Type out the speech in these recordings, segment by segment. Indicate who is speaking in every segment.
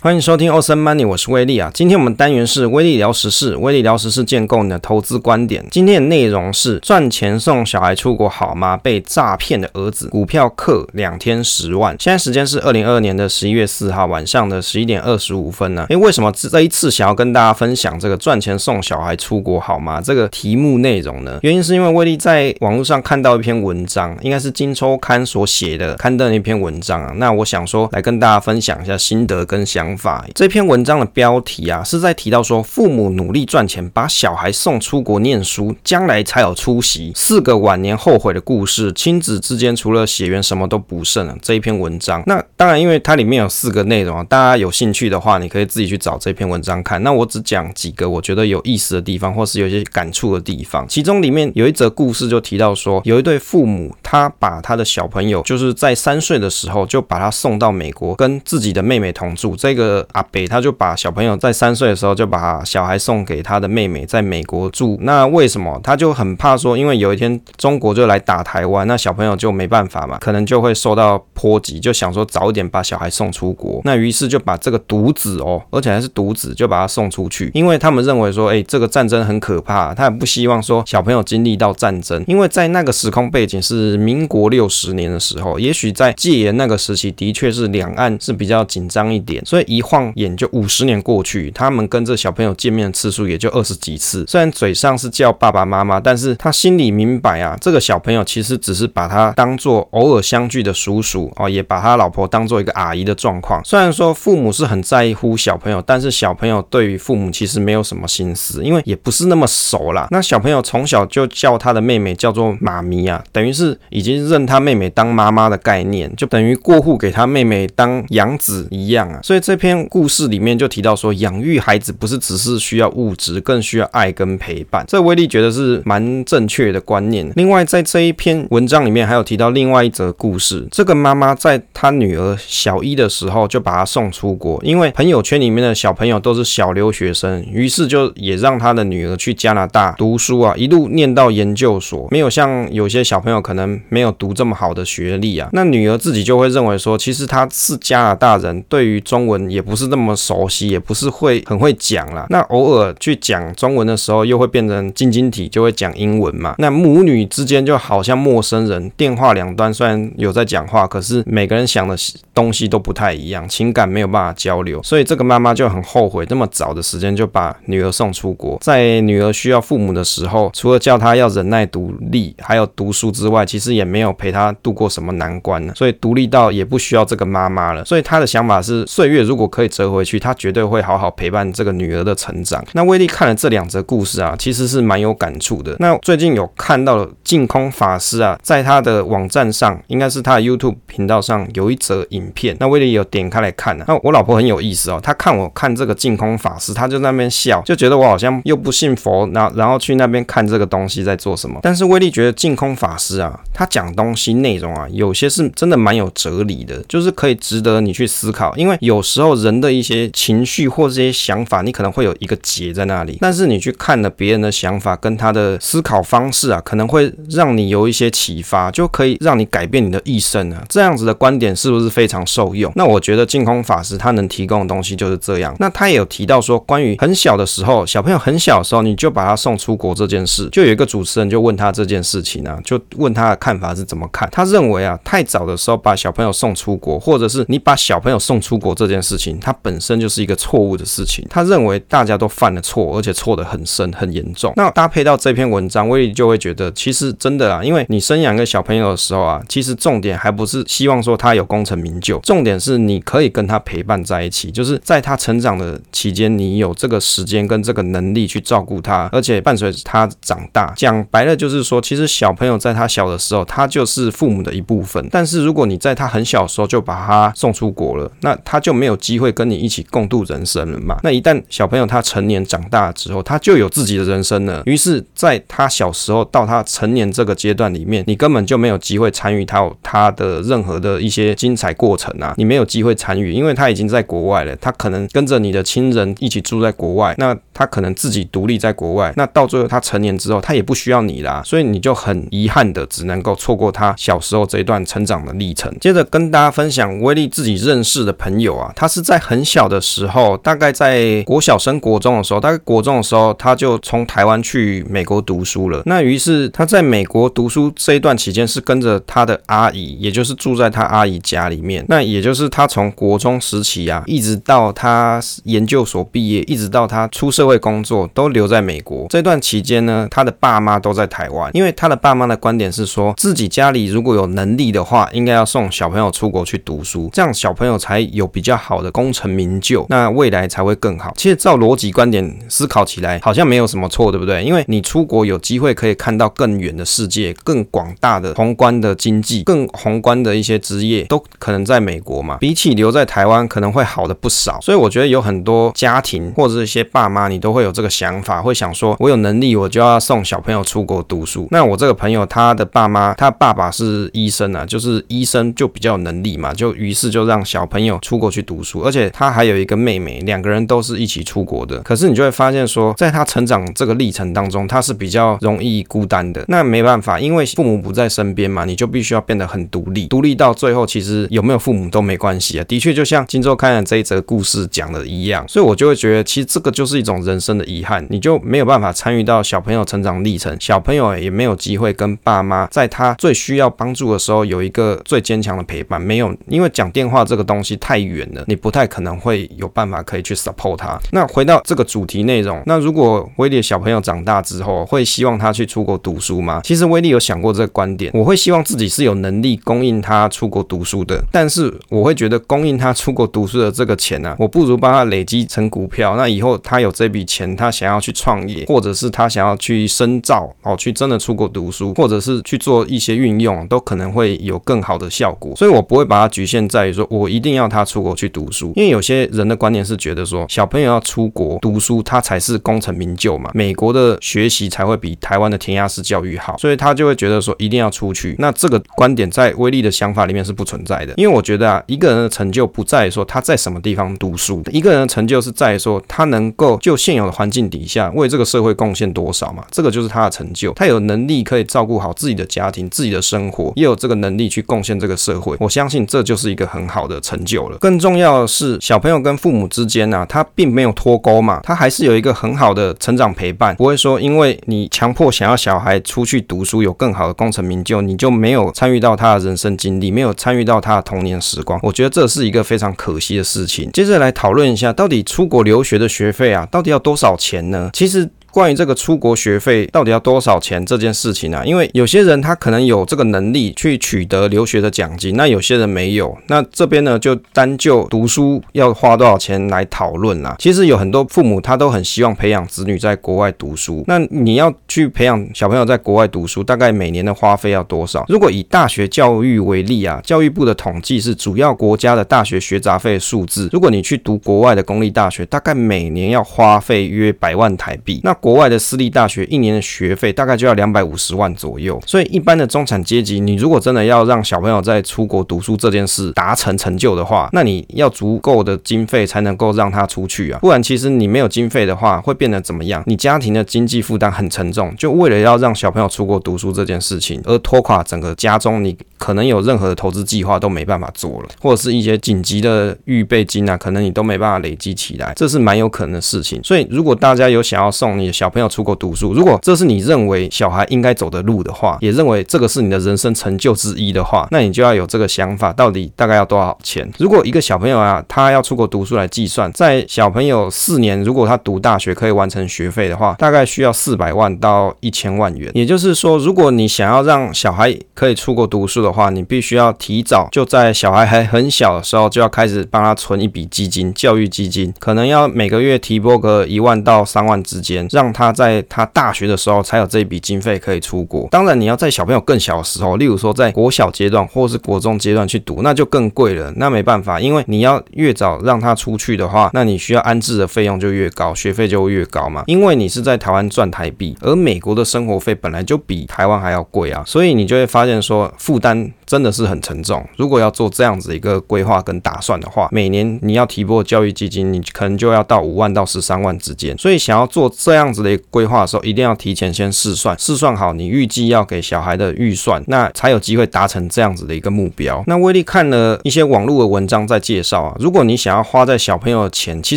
Speaker 1: 欢迎收听 Awesome Money，我是威利啊。今天我们单元是威利聊时事，威利聊时事建构你的投资观点。今天的内容是赚钱送小孩出国好吗？被诈骗的儿子股票课两天十万。现在时间是二零二二年的十一月四号晚上的十一点二十五分呢。诶，为什么这一次想要跟大家分享这个赚钱送小孩出国好吗？这个题目内容呢？原因是因为威利在网络上看到一篇文章，应该是金周刊所写的刊登的一篇文章啊。那我想说来跟大家分享一下心得跟想。想法。这篇文章的标题啊，是在提到说，父母努力赚钱，把小孩送出国念书，将来才有出息。四个晚年后悔的故事，亲子之间除了血缘什么都不剩了。这一篇文章，那当然，因为它里面有四个内容啊，大家有兴趣的话，你可以自己去找这篇文章看。那我只讲几个我觉得有意思的地方，或是有些感触的地方。其中里面有一则故事就提到说，有一对父母，他把他的小朋友，就是在三岁的时候就把他送到美国，跟自己的妹妹同住。这。个阿北他就把小朋友在三岁的时候就把小孩送给他的妹妹，在美国住。那为什么？他就很怕说，因为有一天中国就来打台湾，那小朋友就没办法嘛，可能就会受到波及，就想说早一点把小孩送出国。那于是就把这个独子哦，而且还是独子，就把他送出去，因为他们认为说，哎，这个战争很可怕，他也不希望说小朋友经历到战争，因为在那个时空背景是民国六十年的时候，也许在戒严那个时期，的确是两岸是比较紧张一点，所以一晃。眼就五十年过去，他们跟这小朋友见面的次数也就二十几次。虽然嘴上是叫爸爸妈妈，但是他心里明白啊，这个小朋友其实只是把他当做偶尔相聚的叔叔哦，也把他老婆当做一个阿姨的状况。虽然说父母是很在乎小朋友，但是小朋友对于父母其实没有什么心思，因为也不是那么熟啦。那小朋友从小就叫他的妹妹叫做妈咪啊，等于是已经认他妹妹当妈妈的概念，就等于过户给他妹妹当养子一样啊。所以这篇故事里面就提到说，养育孩子不是只是需要物质，更需要爱跟陪伴。这威力觉得是蛮正确的观念。另外，在这一篇文章里面还有提到另外一则故事。这个妈妈在她女儿小一的时候就把她送出国，因为朋友圈里面的小朋友都是小留学生，于是就也让她的女儿去加拿大读书啊，一路念到研究所。没有像有些小朋友可能没有读这么好的学历啊，那女儿自己就会认为说，其实她是加拿大人，对于中文也不是。那么熟悉也不是会很会讲啦，那偶尔去讲中文的时候，又会变成晶晶体，就会讲英文嘛。那母女之间就好像陌生人，电话两端虽然有在讲话，可是每个人想的东西都不太一样，情感没有办法交流。所以这个妈妈就很后悔，这么早的时间就把女儿送出国，在女儿需要父母的时候，除了叫她要忍耐独立，还有读书之外，其实也没有陪她度过什么难关呢。所以独立到也不需要这个妈妈了。所以她的想法是，岁月如果可以。折回去，他绝对会好好陪伴这个女儿的成长。那威利看了这两则故事啊，其实是蛮有感触的。那最近有看到净空法师啊，在他的网站上，应该是他的 YouTube 频道上有一则影片。那威利有点开来看啊。那我老婆很有意思哦，她看我看这个净空法师，她就在那边笑，就觉得我好像又不信佛，然后然后去那边看这个东西在做什么。但是威利觉得净空法师啊，他讲东西内容啊，有些是真的蛮有哲理的，就是可以值得你去思考。因为有时候人的。的一些情绪或这些想法，你可能会有一个结在那里，但是你去看了别人的想法跟他的思考方式啊，可能会让你有一些启发，就可以让你改变你的一生啊。这样子的观点是不是非常受用？那我觉得净空法师他能提供的东西就是这样。那他也有提到说，关于很小的时候，小朋友很小的时候，你就把他送出国这件事，就有一个主持人就问他这件事情啊，就问他的看法是怎么看？他认为啊，太早的时候把小朋友送出国，或者是你把小朋友送出国这件事情，他本身就是一个错误的事情。他认为大家都犯了错，而且错得很深很严重。那搭配到这篇文章，威利就会觉得，其实真的啊，因为你生养一个小朋友的时候啊，其实重点还不是希望说他有功成名就，重点是你可以跟他陪伴在一起，就是在他成长的期间，你有这个时间跟这个能力去照顾他，而且伴随着他长大。讲白了就是说，其实小朋友在他小的时候，他就是父母的一部分。但是如果你在他很小的时候就把他送出国了，那他就没有机会跟你一起共度人生了嘛？那一旦小朋友他成年长大之后，他就有自己的人生了。于是，在他小时候到他成年这个阶段里面，你根本就没有机会参与他他的任何的一些精彩过程啊！你没有机会参与，因为他已经在国外了。他可能跟着你的亲人一起住在国外，那他可能自己独立在国外。那到最后他成年之后，他也不需要你啦，所以你就很遗憾的只能够错过他小时候这一段成长的历程。接着跟大家分享威利自己认识的朋友啊，他。是在很小的时候，大概在国小升国中的时候，大概国中的时候，他就从台湾去美国读书了。那于是他在美国读书这一段期间，是跟着他的阿姨，也就是住在他阿姨家里面。那也就是他从国中时期啊，一直到他研究所毕业，一直到他出社会工作，都留在美国。这段期间呢，他的爸妈都在台湾，因为他的爸妈的观点是说，自己家里如果有能力的话，应该要送小朋友出国去读书，这样小朋友才有比较好好的功成名就，那未来才会更好。其实照逻辑观点思考起来，好像没有什么错，对不对？因为你出国有机会可以看到更远的世界，更广大的宏观的经济，更宏观的一些职业，都可能在美国嘛。比起留在台湾，可能会好的不少。所以我觉得有很多家庭或者是一些爸妈，你都会有这个想法，会想说，我有能力，我就要送小朋友出国读书。那我这个朋友，他的爸妈，他爸爸是医生啊，就是医生就比较有能力嘛，就于是就让小朋友出国去读书，而且他还有一个妹妹，两个人都是一起出国的。可是你就会发现说，在他成长这个历程当中，他是比较容易孤单的。那没办法，因为父母不在身边嘛，你就必须要变得很独立，独立到最后，其实有没有父母都没关系啊。的确，就像金周刊的这一则故事讲的一样，所以我就会觉得，其实这个就是一种人生的遗憾，你就没有办法参与到小朋友成长历程，小朋友也没有机会跟爸妈在他最需要帮助的时候有一个最坚强的陪伴，没有，因为讲电话这个东西太远了，你不太可能会有办法可以去 support 他。那回到这个主题内容，那如果威利的小朋友长大之后，会希望他去出国读书吗？其实威利有想过这个观点，我会希望自己是有能力供应他出国读书的，但是我会觉得供应他出国读书的这个钱呢、啊，我不如帮他累积成股票，那以后他有这笔钱，他想要去创业，或者是他想要去深造，哦，去真的出国读书，或者是去做一些运用，都可能会有更好的效果。所以我不会把它局限在于说我一定要他出国去读书，因为有些人的观念是觉得说小朋友要出国读书，他才是功成名就嘛，美国的学习才会比台湾的填鸭式教育好，所以他就会觉得说一定要出去。那这个观点在威利的想法里面是不存在的，因为我觉得啊，一个人的成就不在于说他在什么地方读书，一个人的成就是在于说他能够就现有的环境底下为这个社会贡献多少嘛，这个就是他的成就。他有能力可以照顾好自己的家庭、自己的生活，也有这个能力去贡献这个社会。我相信这就是一个很好的成就了。更重要的是，小朋友跟父母之间呢、他并没有脱钩嘛，他还是有一个很好的成长陪伴，不会说因为你强迫想要小孩出去读书有更好的功成名就，你就没有参与到他的人生经历，没有参与到他的童年时光。我觉得这是一个非常可惜的事情。接着来讨论一下，到底出国留学的学费啊，到底要多少钱呢？其实。关于这个出国学费到底要多少钱这件事情啊，因为有些人他可能有这个能力去取得留学的奖金，那有些人没有。那这边呢，就单就读书要花多少钱来讨论啦。其实有很多父母他都很希望培养子女在国外读书。那你要去培养小朋友在国外读书，大概每年的花费要多少？如果以大学教育为例啊，教育部的统计是主要国家的大学学杂费数字。如果你去读国外的公立大学，大概每年要花费约百万台币。那国外的私立大学一年的学费大概就要两百五十万左右，所以一般的中产阶级，你如果真的要让小朋友在出国读书这件事达成成就的话，那你要足够的经费才能够让他出去啊，不然其实你没有经费的话，会变得怎么样？你家庭的经济负担很沉重，就为了要让小朋友出国读书这件事情而拖垮整个家中，你可能有任何的投资计划都没办法做了，或者是一些紧急的预备金啊，可能你都没办法累积起来，这是蛮有可能的事情。所以如果大家有想要送你小朋友，出国读书，如果这是你认为小孩应该走的路的话，也认为这个是你的人生成就之一的话，那你就要有这个想法，到底大概要多少钱？如果一个小朋友啊，他要出国读书来计算，在小朋友四年，如果他读大学可以完成学费的话，大概需要四百万到一千万元。也就是说，如果你想要让小孩可以出国读书的话，你必须要提早就在小孩还很小的时候就要开始帮他存一笔基金，教育基金，可能要每个月提拨个一万到三万之间，让他。在他大学的时候才有这笔经费可以出国。当然，你要在小朋友更小的时候，例如说在国小阶段或是国中阶段去读，那就更贵了。那没办法，因为你要越早让他出去的话，那你需要安置的费用就越高，学费就会越高嘛。因为你是在台湾赚台币，而美国的生活费本来就比台湾还要贵啊，所以你就会发现说负担真的是很沉重。如果要做这样子一个规划跟打算的话，每年你要提拨教育基金，你可能就要到五万到十三万之间。所以想要做这样子的规划的时候，一定要提前先试算，试算好你预计要给小孩的预算，那才有机会达成这样子的一个目标。那威利看了一些网络的文章在介绍啊，如果你想要花在小朋友的钱，其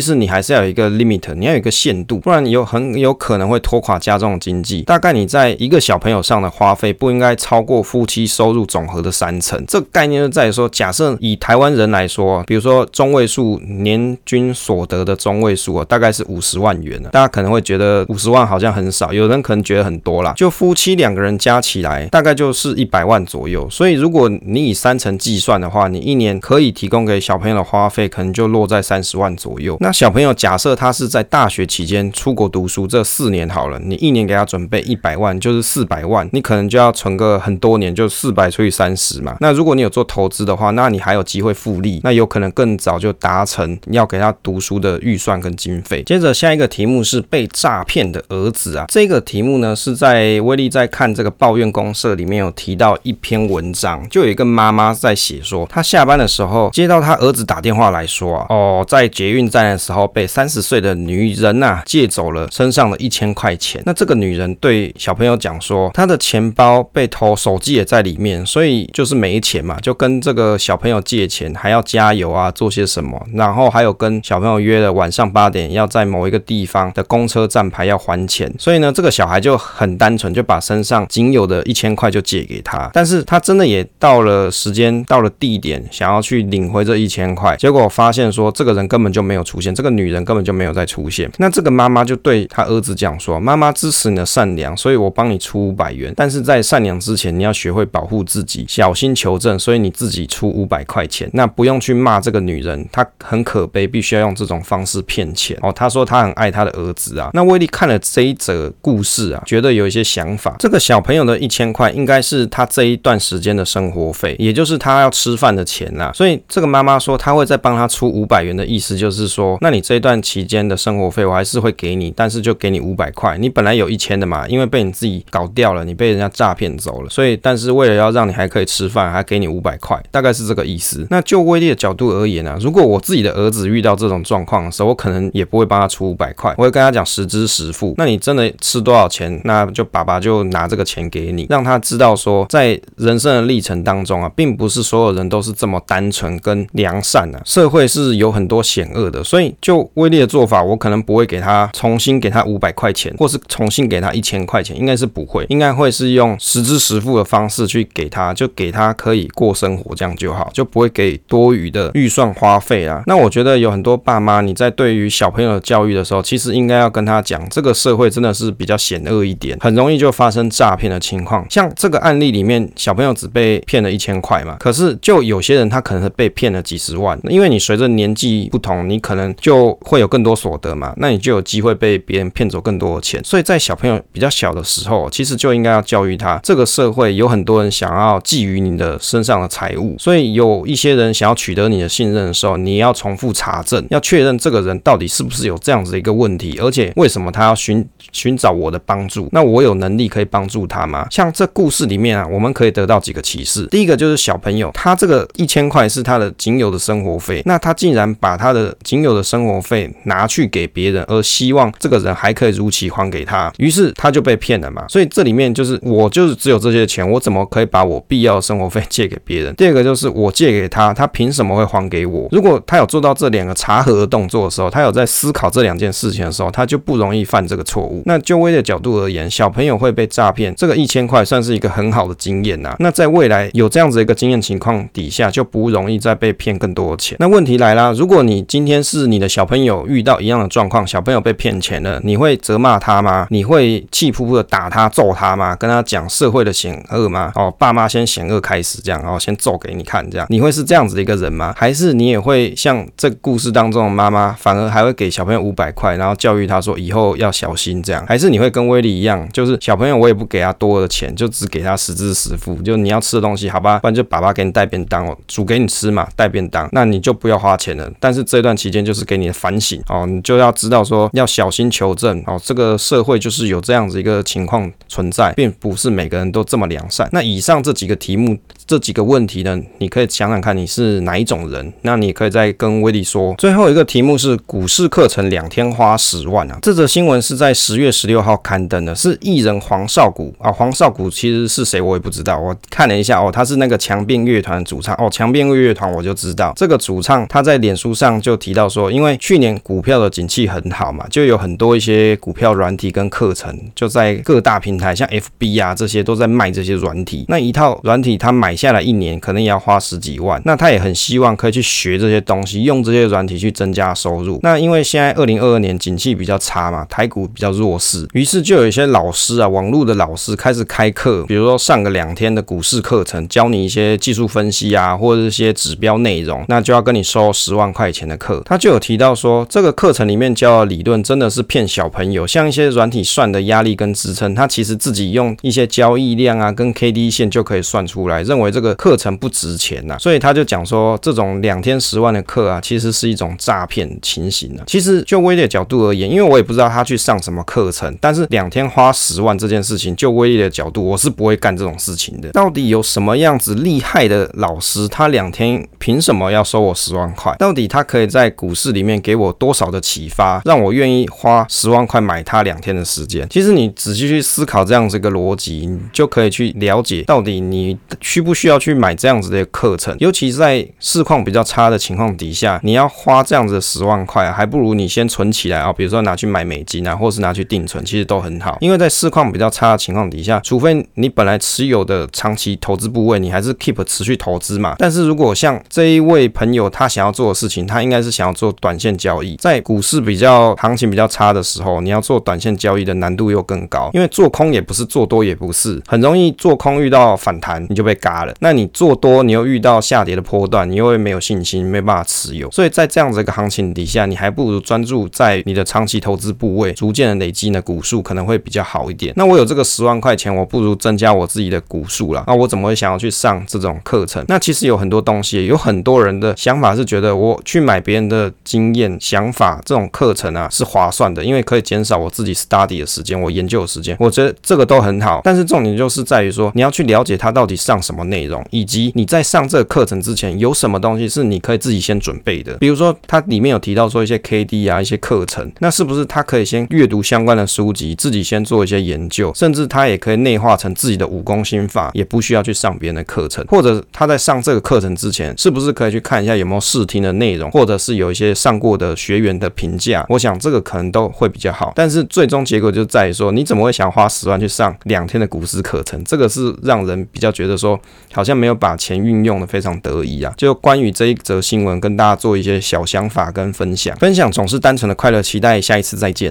Speaker 1: 实你还是要有一个 limit，你要有一个限度，不然你有很有可能会拖垮家中的经济。大概你在一个小朋友上的花费不应该超过夫妻收入总和的三成。这个概念就在于说，假设以台湾人来说，比如说中位数年均所得的中位数啊，大概是五十万元呢。大家可能会觉得五十万好像很少，有人可能觉得很多啦。就夫妻两个人加起来，大概就是一百万左右。所以如果你以三成计算的话，你一年可以提供给小朋友的花费，可能就落在三十万左右。那小朋友假设他是在大学期间出国读书这四年好了，你一年给他准备一百万，就是四百万，你可能就要存个很多年，就四百除以三十嘛。那如果你有做投资的话，那你还有机会复利，那有可能更早就达成要给他读书的预算跟经费。接着下一个题目是被诈骗的儿子啊，这个题目呢是在威利在看这个抱怨公社里面有提到一篇文章，就有一个妈妈在写说，她下班的时候接到她儿子打电话来说啊，哦，在捷运站的时候被三十岁的女人呐、借走了身上的一千块钱。那这个女人对小朋友讲说，她的钱包被偷，手机也在里面，所以就就是没钱嘛，就跟这个小朋友借钱，还要加油啊，做些什么，然后还有跟小朋友约了晚上八点要在某一个地方的公车站牌要还钱。所以呢，这个小孩就很单纯，就把身上仅有的一千块就借给他。但是他真的也到了时间，到了地点，想要去领回这一千块，结果发现说这个人根本就没有出现，这个女人根本就没有再出现。那这个妈妈就对他儿子讲说：“妈妈支持你的善良，所以我帮你出五百元。但是在善良之前，你要学会保护自己，小小心求证。所以你自己出五百块钱，那不用去骂这个女人，她很可悲，必须要用这种方式骗钱。哦，她说她很爱她的儿子啊。那威利看了这一则故事啊，觉得有一些想法。这个小朋友的一千块，应该是他这一段时间的生活费，也就是他要吃饭的钱啊。所以这个妈妈说，她会再帮他出五百元的意思，就是说，那你这一段期间的生活费，我还是会给你，但是就给你五百块。你本来有一千的嘛，因为被你自己搞掉了，你被人家诈骗走了，所以，但是为了要让你还可以吃吃饭，还给你五百块，大概是这个意思。那就威利的角度而言啊，如果我自己的儿子遇到这种状况的时候，我可能也不会帮他出五百块，我会跟他讲实支实付。那你真的吃多少钱，那就爸爸就拿这个钱给你，让他知道说，在人生的历程当中啊，并不是所有人都是这么单纯跟良善的，社会是有很多险恶的。所以就威利的做法，我可能不会给他重新给他五百块钱，或是重新给他一千块钱，应该是不会，应该会是用实支实付的方式去给他，就给给他可以过生活这样就好，就不会给多余的预算花费啊。那我觉得有很多爸妈，你在对于小朋友的教育的时候，其实应该要跟他讲，这个社会真的是比较险恶一点，很容易就发生诈骗的情况。像这个案例里面，小朋友只被骗了一千块嘛，可是就有些人他可能是被骗了几十万，因为你随着年纪不同，你可能就会有更多所得嘛，那你就有机会被别人骗走更多的钱。所以在小朋友比较小的时候，其实就应该要教育他，这个社会有很多人想要觊觎于你的身上的财物，所以有一些人想要取得你的信任的时候，你要重复查证，要确认这个人到底是不是有这样子的一个问题，而且为什么他要寻寻找我的帮助？那我有能力可以帮助他吗？像这故事里面啊，我们可以得到几个启示。第一个就是小朋友，他这个一千块是他的仅有的生活费，那他竟然把他的仅有的生活费拿去给别人，而希望这个人还可以如期还给他，于是他就被骗了嘛。所以这里面就是我就是只有这些钱，我怎么可以把我必要生活费 借给别人？第二个就是我借给他，他凭什么会还给我？如果他有做到这两个查核的动作的时候，他有在思考这两件事情的时候，他就不容易犯这个错误。那就威的角度而言，小朋友会被诈骗，这个一千块算是一个很好的经验呐。那在未来有这样子一个经验情况底下，就不容易再被骗更多的钱。那问题来啦，如果你今天是你的小朋友遇到一样的状况，小朋友被骗钱了，你会责骂他吗？你会气扑扑的打他、揍他吗？跟他讲社会的险恶吗？哦，爸妈先险开始这样，然后先揍给你看这样，你会是这样子的一个人吗？还是你也会像这故事当中的妈妈，反而还会给小朋友五百块，然后教育他说以后要小心这样？还是你会跟威利一样，就是小朋友我也不给他多的钱，就只给他实支实付，就你要吃的东西，好吧，不然就爸爸给你带便当哦，煮给你吃嘛，带便当，那你就不要花钱了。但是这段期间就是给你的反省哦，你就要知道说要小心求证哦，这个社会就是有这样子一个情况存在，并不是每个人都这么良善。那以上这几个题目。mult. 这几个问题呢，你可以想想看你是哪一种人，那你可以再跟威利说。最后一个题目是股市课程两天花十万啊，这则新闻是在十月十六号刊登的，是艺人黄少谷。啊，黄少谷其实是谁我也不知道，我看了一下哦，他是那个强辩乐团主唱。哦，强辩乐团我就知道这个主唱他在脸书上就提到说，因为去年股票的景气很好嘛，就有很多一些股票软体跟课程就在各大平台，像 FB 啊这些都在卖这些软体，那一套软体他买下来一年可能也要花十几万，那他也很希望可以去学这些东西，用这些软体去增加收入。那因为现在二零二二年景气比较差嘛，台股比较弱势，于是就有一些老师啊，网络的老师开始开课，比如说上个两天的股市课程，教你一些技术分析啊，或者一些指标内容，那就要跟你收十万块钱的课。他就有提到说，这个课程里面教的理论真的是骗小朋友，像一些软体算的压力跟支撑，他其实自己用一些交易量啊跟 KD 线就可以算出来，认为为这个课程不值钱呐，所以他就讲说，这种两天十万的课啊，其实是一种诈骗情形啊。其实就威力的角度而言，因为我也不知道他去上什么课程，但是两天花十万这件事情，就威力的角度，我是不会干这种事情的。到底有什么样子厉害的老师，他两天凭什么要收我十万块？到底他可以在股市里面给我多少的启发，让我愿意花十万块买他两天的时间？其实你仔细去思考这样子一个逻辑，你就可以去了解到底你需不不需要去买这样子的课程，尤其是在市况比较差的情况底下，你要花这样子的十万块，还不如你先存起来啊，比如说拿去买美金啊，或是拿去定存，其实都很好。因为在市况比较差的情况底下，除非你本来持有的长期投资部位，你还是 keep 持续投资嘛。但是如果像这一位朋友他想要做的事情，他应该是想要做短线交易，在股市比较行情比较差的时候，你要做短线交易的难度又更高，因为做空也不是，做多也不是，很容易做空遇到反弹你就被嘎了。那你做多，你又遇到下跌的波段，你又会没有信心，没办法持有。所以在这样子一个行情底下，你还不如专注在你的长期投资部位，逐渐的累积你的股数可能会比较好一点。那我有这个十万块钱，我不如增加我自己的股数啦。那我怎么会想要去上这种课程？那其实有很多东西，有很多人的想法是觉得我去买别人的经验、想法这种课程啊是划算的，因为可以减少我自己 study 的时间，我研究的时间。我觉得这个都很好，但是重点就是在于说，你要去了解他到底上什么内容，以及你在上这个课程之前有什么东西是你可以自己先准备的。比如说，它里面有提到说一些 KD 啊，一些课程，那是不是他可以先阅读相关的书籍，自己先做一些研究，甚至他也可以内化成自己的武功心法，也不需要去上别人的课程。或者他在上这个课程之前，是不是可以去看一下有没有试听的内容，或者是有一些上过的学员的评价？我想这个可能都会比较好。但是最终结果就在于说，你怎么会想花十万去上两天的股市课程？这个是让人比较觉得说，好像没有把钱运用的非常得意啊。就关于这一则新闻，跟大家做一些小想法跟分享。分享总是单纯的快乐，期待下一次再见。